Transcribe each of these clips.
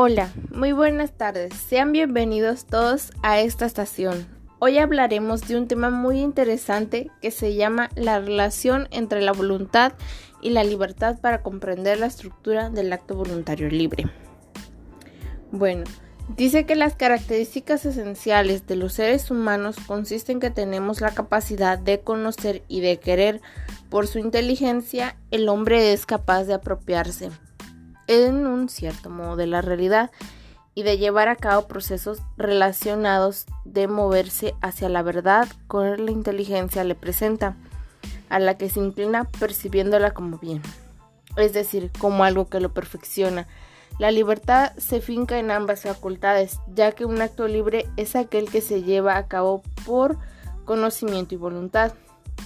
Hola, muy buenas tardes. Sean bienvenidos todos a esta estación. Hoy hablaremos de un tema muy interesante que se llama la relación entre la voluntad y la libertad para comprender la estructura del acto voluntario libre. Bueno, dice que las características esenciales de los seres humanos consisten en que tenemos la capacidad de conocer y de querer. Por su inteligencia, el hombre es capaz de apropiarse en un cierto modo de la realidad y de llevar a cabo procesos relacionados de moverse hacia la verdad con la inteligencia le presenta, a la que se inclina percibiéndola como bien, es decir, como algo que lo perfecciona. La libertad se finca en ambas facultades, ya que un acto libre es aquel que se lleva a cabo por conocimiento y voluntad.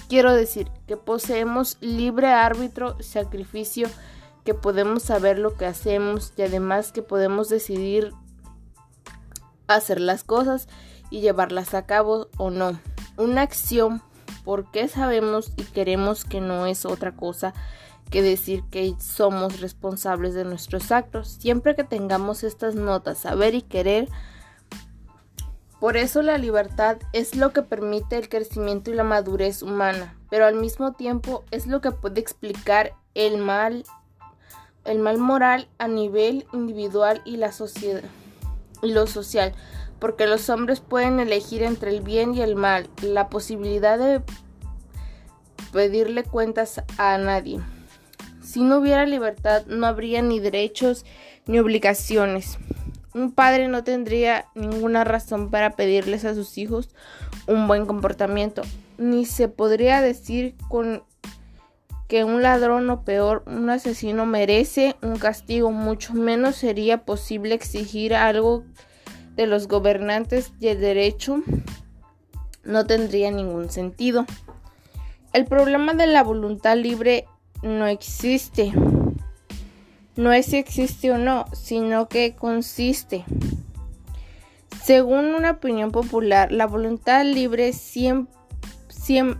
Quiero decir que poseemos libre árbitro, sacrificio, que podemos saber lo que hacemos y además que podemos decidir hacer las cosas y llevarlas a cabo o no. Una acción porque sabemos y queremos que no es otra cosa que decir que somos responsables de nuestros actos. Siempre que tengamos estas notas, saber y querer, por eso la libertad es lo que permite el crecimiento y la madurez humana, pero al mismo tiempo es lo que puede explicar el mal el mal moral a nivel individual y la sociedad y lo social, porque los hombres pueden elegir entre el bien y el mal, la posibilidad de pedirle cuentas a nadie. Si no hubiera libertad, no habría ni derechos ni obligaciones. Un padre no tendría ninguna razón para pedirles a sus hijos un buen comportamiento, ni se podría decir con que un ladrón o peor, un asesino merece un castigo, mucho menos sería posible exigir algo de los gobernantes y el derecho no tendría ningún sentido. El problema de la voluntad libre no existe. No es si existe o no, sino que consiste. Según una opinión popular, la voluntad libre siempre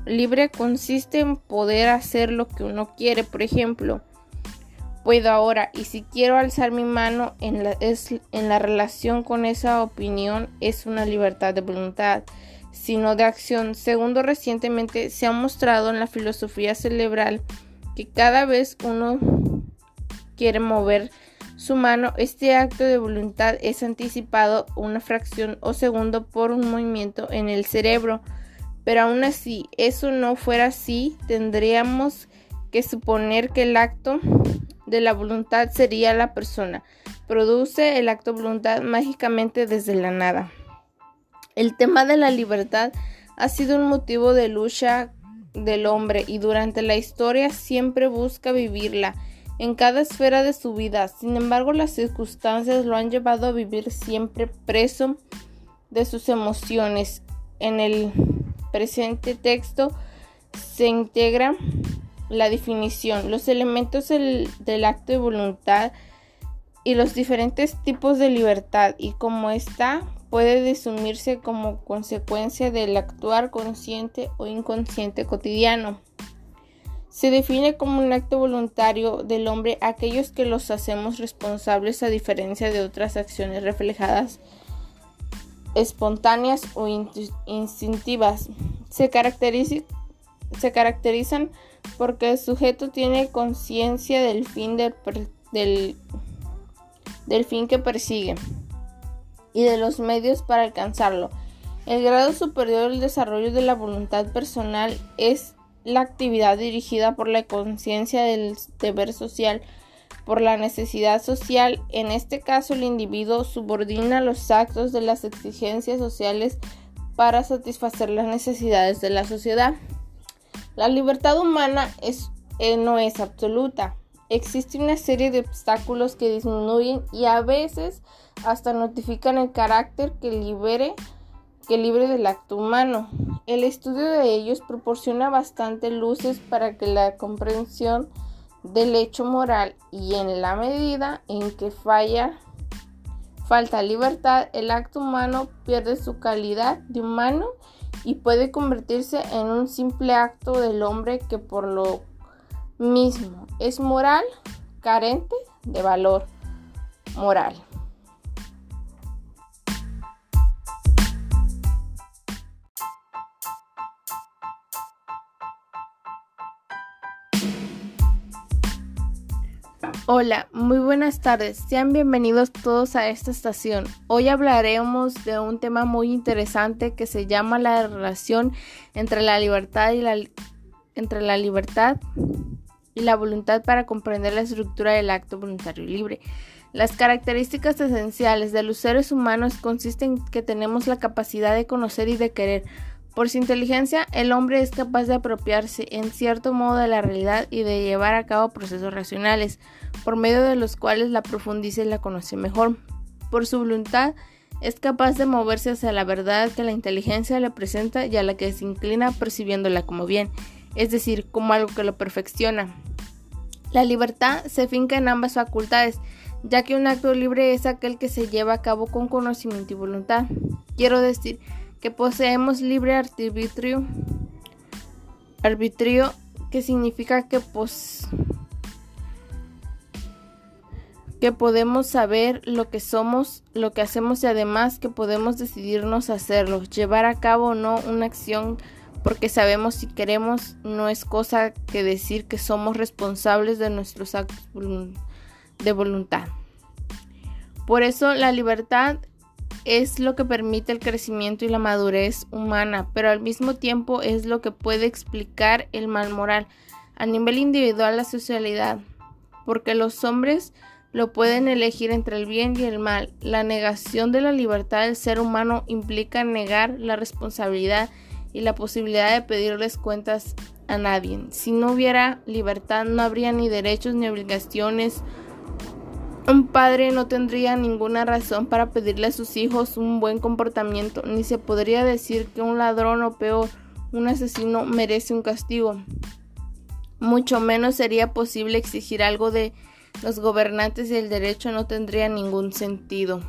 libre consiste en poder hacer lo que uno quiere. Por ejemplo, puedo ahora y si quiero alzar mi mano en la, en la relación con esa opinión es una libertad de voluntad, sino de acción. Segundo, recientemente se ha mostrado en la filosofía cerebral que cada vez uno quiere mover su mano, este acto de voluntad es anticipado una fracción o segundo por un movimiento en el cerebro. Pero aún así, eso no fuera así, tendríamos que suponer que el acto de la voluntad sería la persona. Produce el acto voluntad mágicamente desde la nada. El tema de la libertad ha sido un motivo de lucha del hombre y durante la historia siempre busca vivirla en cada esfera de su vida. Sin embargo, las circunstancias lo han llevado a vivir siempre preso de sus emociones. En el presente texto se integra la definición, los elementos del, acto de voluntad y los diferentes tipos de libertad y cómo ésta puede desumirse como consecuencia del actuar consciente o inconsciente cotidiano. Se define como un acto voluntario del hombre aquellos que los hacemos responsables a diferencia de otras acciones reflejadas espontáneas o instintivas. Se, se, caracterizan porque el sujeto tiene conciencia del fin del, del fin que persigue y de los medios para alcanzarlo. El grado superior del desarrollo de la voluntad personal es la actividad dirigida por la conciencia del deber social por la necesidad social. En este caso, el individuo subordina los actos de las exigencias sociales para satisfacer las necesidades de la sociedad. La libertad humana eh, no es absoluta. Existe una serie de obstáculos que disminuyen y a veces hasta notifican el carácter que libere que libre del acto humano. El estudio de ellos proporciona bastante luces para que la comprensión del hecho moral y en la medida en que falla falta libertad, el acto humano pierde su calidad de humano y puede convertirse en un simple acto del hombre que por lo mismo es moral, carente de valor moral. Hola, muy buenas tardes. Sean bienvenidos todos a esta estación. Hoy hablaremos de un tema muy interesante que se llama la relación entre la libertad y la entre la libertad y la voluntad para comprender la estructura del acto voluntario libre. Las características esenciales de los seres humanos consisten en que tenemos la capacidad de conocer y de querer. Por su inteligencia, el hombre es capaz de apropiarse en cierto modo de la realidad y de llevar a cabo procesos racionales por medio de los cuales la profundiza y la conoce mejor. Por su voluntad, es capaz de moverse hacia la verdad que la inteligencia le presenta y a la que se inclina percibiéndola como bien, es decir, como algo que lo perfecciona. La libertad se finca en ambas facultades, ya que un acto libre es aquel que se lleva a cabo con conocimiento y voluntad. Quiero decir que poseemos libre arbitrio, arbitrio que significa que pos que podemos saber lo que somos, lo que hacemos y además que podemos decidirnos hacerlo, llevar a cabo o no una acción porque sabemos si queremos, no es cosa que decir que somos responsables de nuestros actos de voluntad. Por eso la libertad es lo que permite el crecimiento y la madurez humana, pero al mismo tiempo es lo que puede explicar el mal moral a nivel individual la socialidad, porque los hombres lo pueden elegir entre el bien y el mal. La negación de la libertad del ser humano implica negar la responsabilidad y la posibilidad de pedirles cuentas a nadie. Si no hubiera libertad no habría ni derechos ni obligaciones. Un padre no tendría ninguna razón para pedirle a sus hijos un buen comportamiento, ni se podría decir que un ladrón o peor, un asesino merece un castigo. Mucho menos sería posible exigir algo de los gobernantes y el derecho no tendría ningún sentido.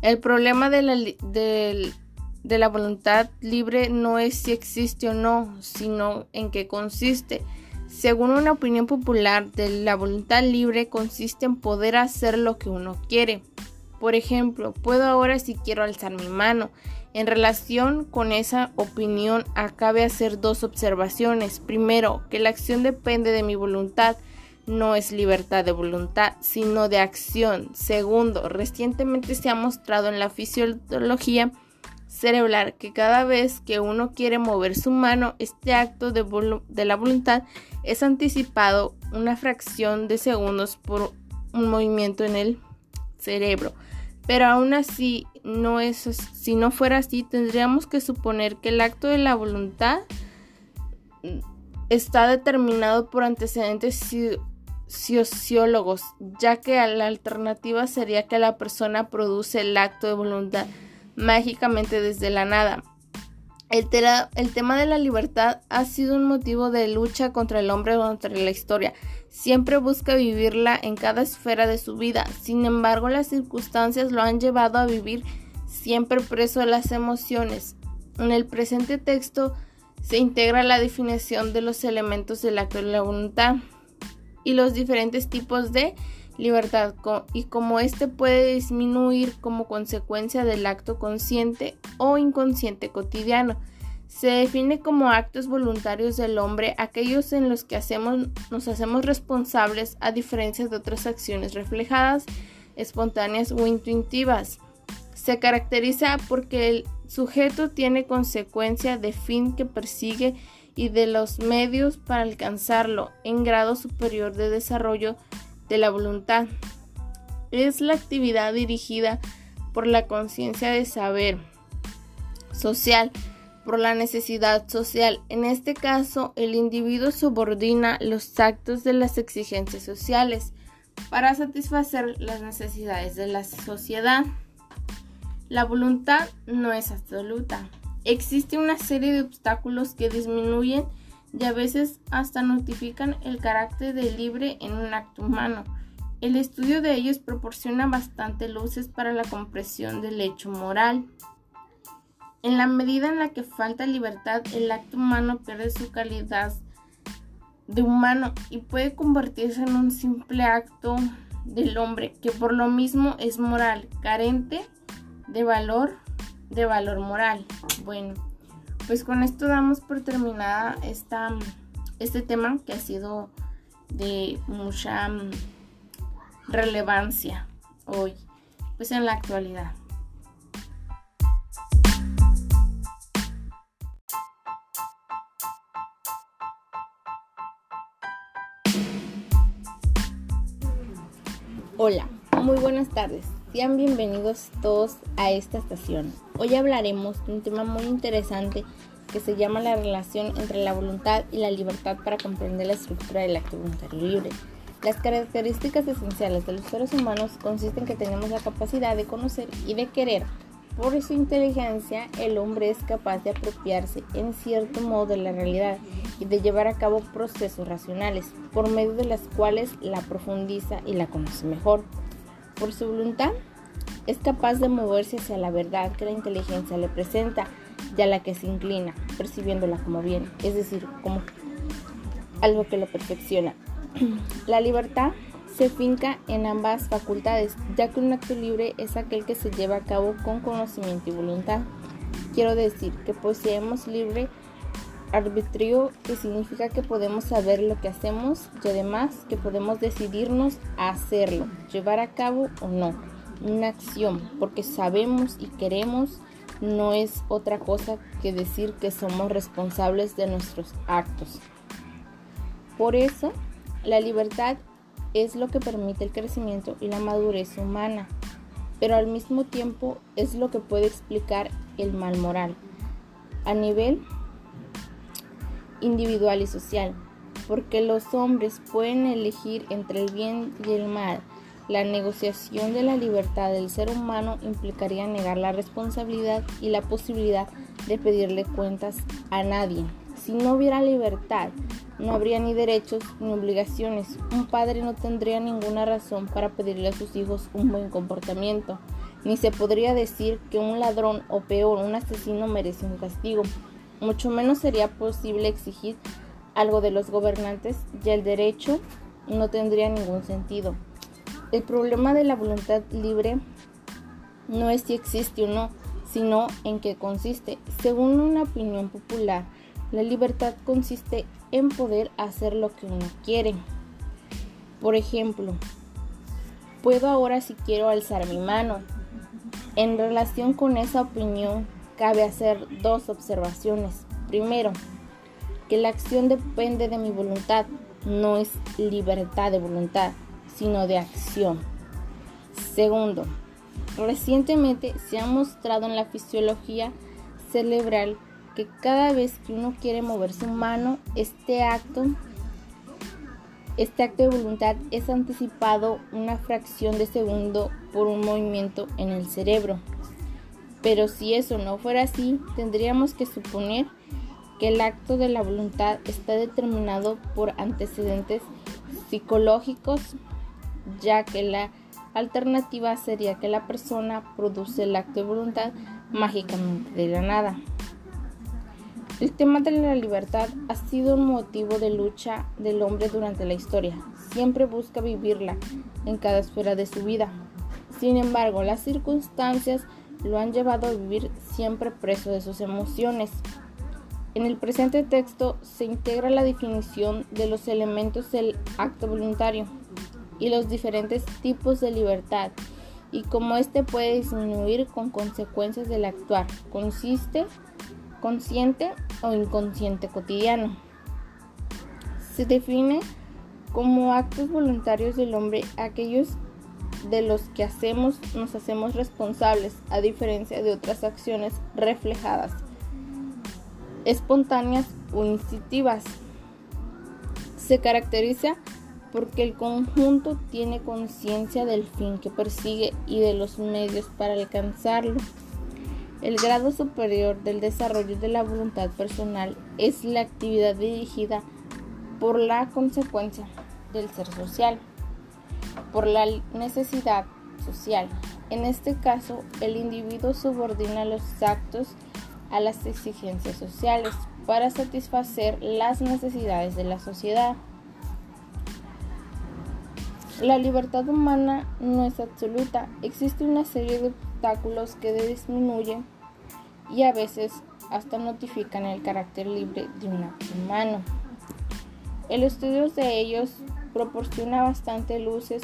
El problema de la, de, la voluntad libre no es si existe o no, sino en qué consiste. Según una opinión popular, la voluntad libre consiste en poder hacer lo que uno quiere. Por ejemplo, puedo ahora si quiero alzar mi mano. En relación con esa opinión, acabe hacer dos observaciones. Primero, que la acción depende de mi voluntad no es libertad de voluntad, sino de acción. Segundo, recientemente se ha mostrado en la fisiología cerebral que cada vez que uno quiere mover su mano, este acto de, la voluntad es anticipado una fracción de segundos por un movimiento en el cerebro. Pero aún así, no es, si no fuera así, tendríamos que suponer que el acto de la voluntad está determinado por antecedentes sociólogos, ya que la alternativa sería que la persona produce el acto de voluntad mágicamente desde la nada. El, tema de la libertad ha sido un motivo de lucha contra el hombre durante la historia. Siempre busca vivirla en cada esfera de su vida. Sin embargo, las circunstancias lo han llevado a vivir siempre preso de las emociones. En el presente texto se integra la definición de los elementos del acto de la voluntad y los diferentes tipos de libertad y cómo éste puede disminuir como consecuencia del acto consciente o inconsciente cotidiano. Se define como actos voluntarios del hombre aquellos en los que hacemos, nos hacemos responsables a diferencia de otras acciones reflejadas, espontáneas o intuitivas. Se caracteriza porque el sujeto tiene consecuencia de fin que persigue y de los medios para alcanzarlo en grado superior de desarrollo de la voluntad. Es la actividad dirigida por la conciencia de saber social, por la necesidad social. En este caso, el individuo subordina los actos de las exigencias sociales para satisfacer las necesidades de la sociedad. La voluntad no es absoluta. Existe una serie de obstáculos que disminuyen y a veces hasta notifican el carácter de libre en un acto humano. El estudio de ellos proporciona bastante luces para la comprensión del hecho moral. En la medida en la que falta libertad, el acto humano pierde su calidad de humano y puede convertirse en un simple acto del hombre que por lo mismo es moral, carente de valor de valor moral. Bueno, pues con esto damos por terminada esta, este tema que ha sido de mucha mm, relevancia hoy, pues en la actualidad. Hola, muy buenas tardes. Sean bienvenidos todos a esta estación. Hoy hablaremos de un tema muy interesante que se llama la relación entre la voluntad y la libertad para comprender la estructura del acto voluntario libre. Las características esenciales de los seres humanos consisten en que tenemos la capacidad de conocer y de querer. Por su inteligencia, el hombre es capaz de apropiarse en cierto modo de la realidad y de llevar a cabo procesos racionales, por medio de las cuales la profundiza y la conoce mejor. Por su voluntad, es capaz de moverse hacia la verdad que la inteligencia le presenta y a la que se inclina, percibiéndola como bien, es decir, como algo que lo perfecciona. La libertad se finca en ambas facultades, ya que un acto libre es aquel que se lleva a cabo con conocimiento y voluntad. Quiero decir que poseemos libre arbitrio que significa que podemos saber lo que hacemos y además que podemos decidirnos a hacerlo, llevar a cabo o no una acción, porque sabemos y queremos no es otra cosa que decir que somos responsables de nuestros actos. Por eso, la libertad es lo que permite el crecimiento y la madurez humana, pero al mismo tiempo es lo que puede explicar el mal moral a nivel individual y social, porque los hombres pueden elegir entre el bien y el mal. La negociación de la libertad del ser humano implicaría negar la responsabilidad y la posibilidad de pedirle cuentas a nadie. Si no hubiera libertad, no habría ni derechos ni obligaciones. Un padre no tendría ninguna razón para pedirle a sus hijos un buen comportamiento, ni se podría decir que un ladrón o peor, un asesino merece un castigo mucho menos sería posible exigir algo de los gobernantes y el derecho no tendría ningún sentido. El problema de la voluntad libre no es si existe o no, sino en qué consiste. Según una opinión popular, la libertad consiste en poder hacer lo que uno quiere. Por ejemplo, puedo ahora si quiero alzar mi mano. En relación con esa opinión cabe hacer dos observaciones. Primero, que la acción depende de mi voluntad, no es libertad de voluntad, sino de acción. Segundo, recientemente se ha mostrado en la fisiología cerebral que cada vez que uno quiere mover su mano, este acto este acto de voluntad es anticipado una fracción de segundo por un movimiento en el cerebro. Pero si eso no fuera así, tendríamos que suponer que el acto de la voluntad está determinado por antecedentes psicológicos, ya que la alternativa sería que la persona produce el acto de voluntad mágicamente de la nada. El tema de la libertad ha sido un motivo de lucha del hombre durante la historia. Siempre busca vivirla en cada esfera de su vida. Sin embargo, las circunstancias lo han llevado a vivir siempre preso de sus emociones. En el presente texto se integra la definición de los elementos del acto voluntario y los diferentes tipos de libertad y cómo éste puede disminuir con consecuencias del actuar, consiste, consciente o inconsciente cotidiano. Se define como actos voluntarios del hombre aquellos de los que hacemos nos hacemos responsables, a diferencia de otras acciones reflejadas, espontáneas o instintivas. Se caracteriza porque el conjunto tiene conciencia del fin que persigue y de los medios para alcanzarlo. El grado superior del desarrollo de la voluntad personal es la actividad dirigida por la consecuencia del ser social por la necesidad social. En este caso, el individuo subordina los actos a las exigencias sociales para satisfacer las necesidades de la sociedad. La libertad humana no es absoluta, existe una serie de obstáculos que disminuyen y a veces hasta notifican el carácter libre de un humano. El estudio de ellos proporciona bastante luces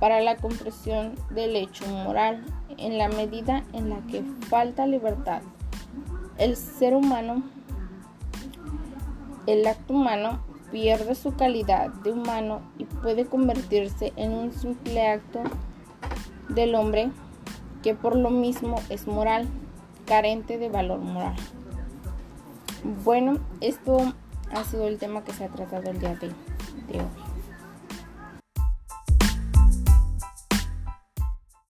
para la comprensión del hecho moral en la medida en la que falta libertad. El ser humano, el acto humano pierde su calidad de humano y puede convertirse en un simple acto del hombre que por lo mismo es moral, carente de valor moral. Bueno, esto ha sido el tema que se ha tratado el día de hoy.